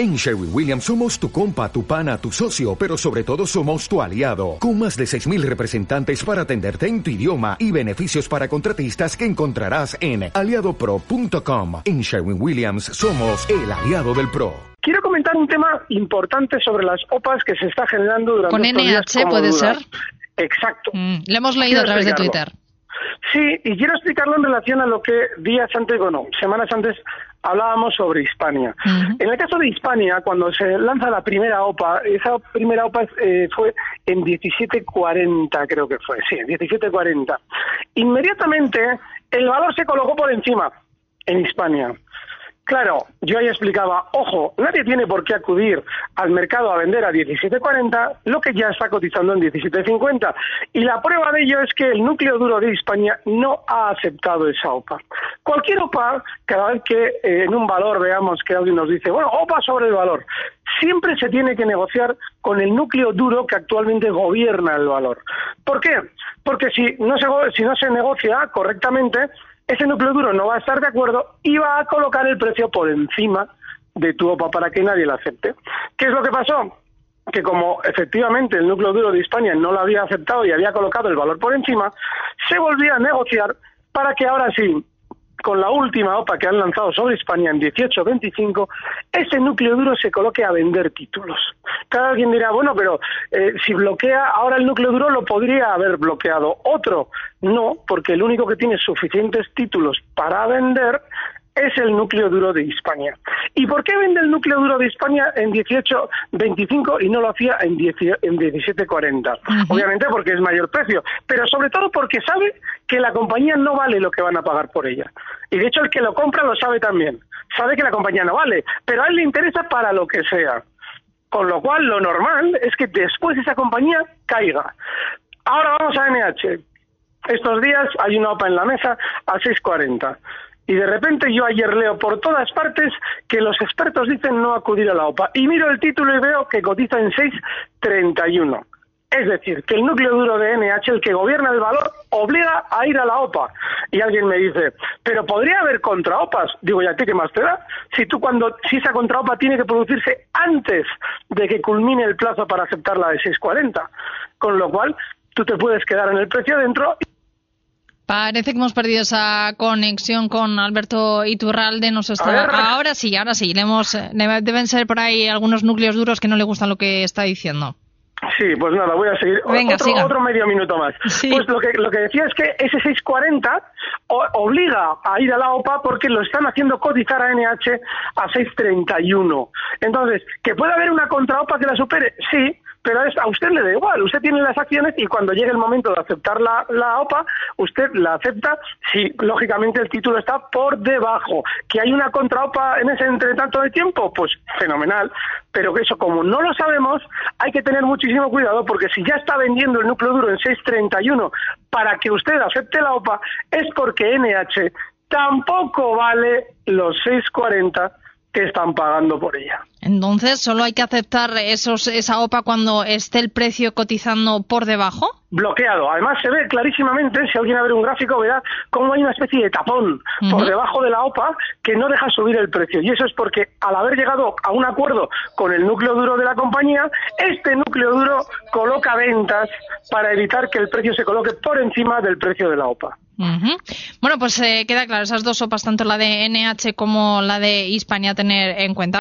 En Sherwin Williams somos tu compa, tu pana, tu socio, pero sobre todo somos tu aliado, con más de 6.000 representantes para atenderte en tu idioma y beneficios para contratistas que encontrarás en aliadopro.com. En Sherwin Williams somos el aliado del PRO. Quiero comentar un tema importante sobre las OPAs que se está generando durante Con estos días NH como puede dudas. ser. Exacto. Mm, lo hemos leído a través de. Twitter. Sí, y quiero explicarlo en relación a lo que días antes, bueno, semanas antes hablábamos sobre Hispania. En el caso de Hispania, cuando se lanza la primera OPA, esa primera OPA eh, fue en 1740, creo que fue, sí, en 1740. Inmediatamente el valor se colocó por encima en Hispania. Claro, yo ahí explicaba, ojo, nadie tiene por qué acudir al mercado a vender a 17.40 lo que ya está cotizando en 17.50. Y la prueba de ello es que el núcleo duro de España no ha aceptado esa OPA. Cualquier OPA, cada vez que eh, en un valor veamos que alguien nos dice, bueno, OPA sobre el valor, siempre se tiene que negociar con el núcleo duro que actualmente gobierna el valor. ¿Por qué? Porque si no se, si no se negocia correctamente, ese núcleo duro no va a estar de acuerdo y va a colocar el precio por encima de tu OPA para que nadie la acepte. ¿Qué es lo que pasó? Que como efectivamente el núcleo duro de España no lo había aceptado y había colocado el valor por encima, se volvía a negociar para que ahora sí, con la última OPA que han lanzado sobre España en 18-25, ese núcleo duro se coloque a vender títulos. Cada alguien dirá, bueno, pero eh, si bloquea ahora el núcleo duro lo podría haber bloqueado otro. No, porque el único que tiene suficientes títulos para vender es el núcleo duro de Hispania. ¿Y por qué vende el núcleo duro de España en 18.25 y no lo hacía en, 10 en 17.40? Obviamente porque es mayor precio, pero sobre todo porque sabe que la compañía no vale lo que van a pagar por ella. Y de hecho el que lo compra lo sabe también. Sabe que la compañía no vale, pero a él le interesa para lo que sea. Con lo cual, lo normal es que después esa compañía caiga. Ahora vamos a NH. Estos días hay una OPA en la mesa a 6.40. Y de repente yo ayer leo por todas partes que los expertos dicen no acudir a la OPA. Y miro el título y veo que cotiza en 6.31. Es decir, que el núcleo duro de NH, el que gobierna el valor, obliga a ir a la OPA. Y alguien me dice, pero podría haber contraopas. Digo, ¿y a ti qué más te da? Si tú cuando, si esa contraopa tiene que producirse antes de que culmine el plazo para aceptar la de 6.40. Con lo cual, tú te puedes quedar en el precio dentro Parece que hemos perdido esa conexión con Alberto Iturralde. Nos está... Ahora sí, ahora sí. Le hemos... le- Deben ser por ahí algunos núcleos duros que no le gustan lo que está diciendo. Sí, pues nada, voy a seguir. Venga, otro, siga. otro medio minuto más. Sí. Pues lo que, lo que decía es que ese 640 o- obliga a ir a la OPA porque lo están haciendo cotizar a NH a 631. Entonces, ¿que puede haber una contraopa que la supere? Sí, pero a usted le da igual. Usted tiene las acciones y cuando llegue el momento de aceptar la, la OPA, usted la acepta si, lógicamente, el título está por debajo. ¿Que hay una contraopa en ese entretanto de tiempo? Pues fenomenal. Pero que eso, como no lo sabemos, hay que tener muchísimo cuidado porque si ya está vendiendo el núcleo duro en 6.31 para que usted acepte la OPA, es porque NH tampoco vale los 6.40 que están pagando por ella. Entonces, ¿solo hay que aceptar esos, esa OPA cuando esté el precio cotizando por debajo? bloqueado. Además se ve clarísimamente, si alguien abre un gráfico, verá cómo hay una especie de tapón por debajo de la OPA que no deja subir el precio. Y eso es porque al haber llegado a un acuerdo con el núcleo duro de la compañía, este núcleo duro coloca ventas para evitar que el precio se coloque por encima del precio de la OPA. Bueno, pues eh, queda claro, esas dos OPAs, tanto la de NH como la de Hispania, a tener en cuenta.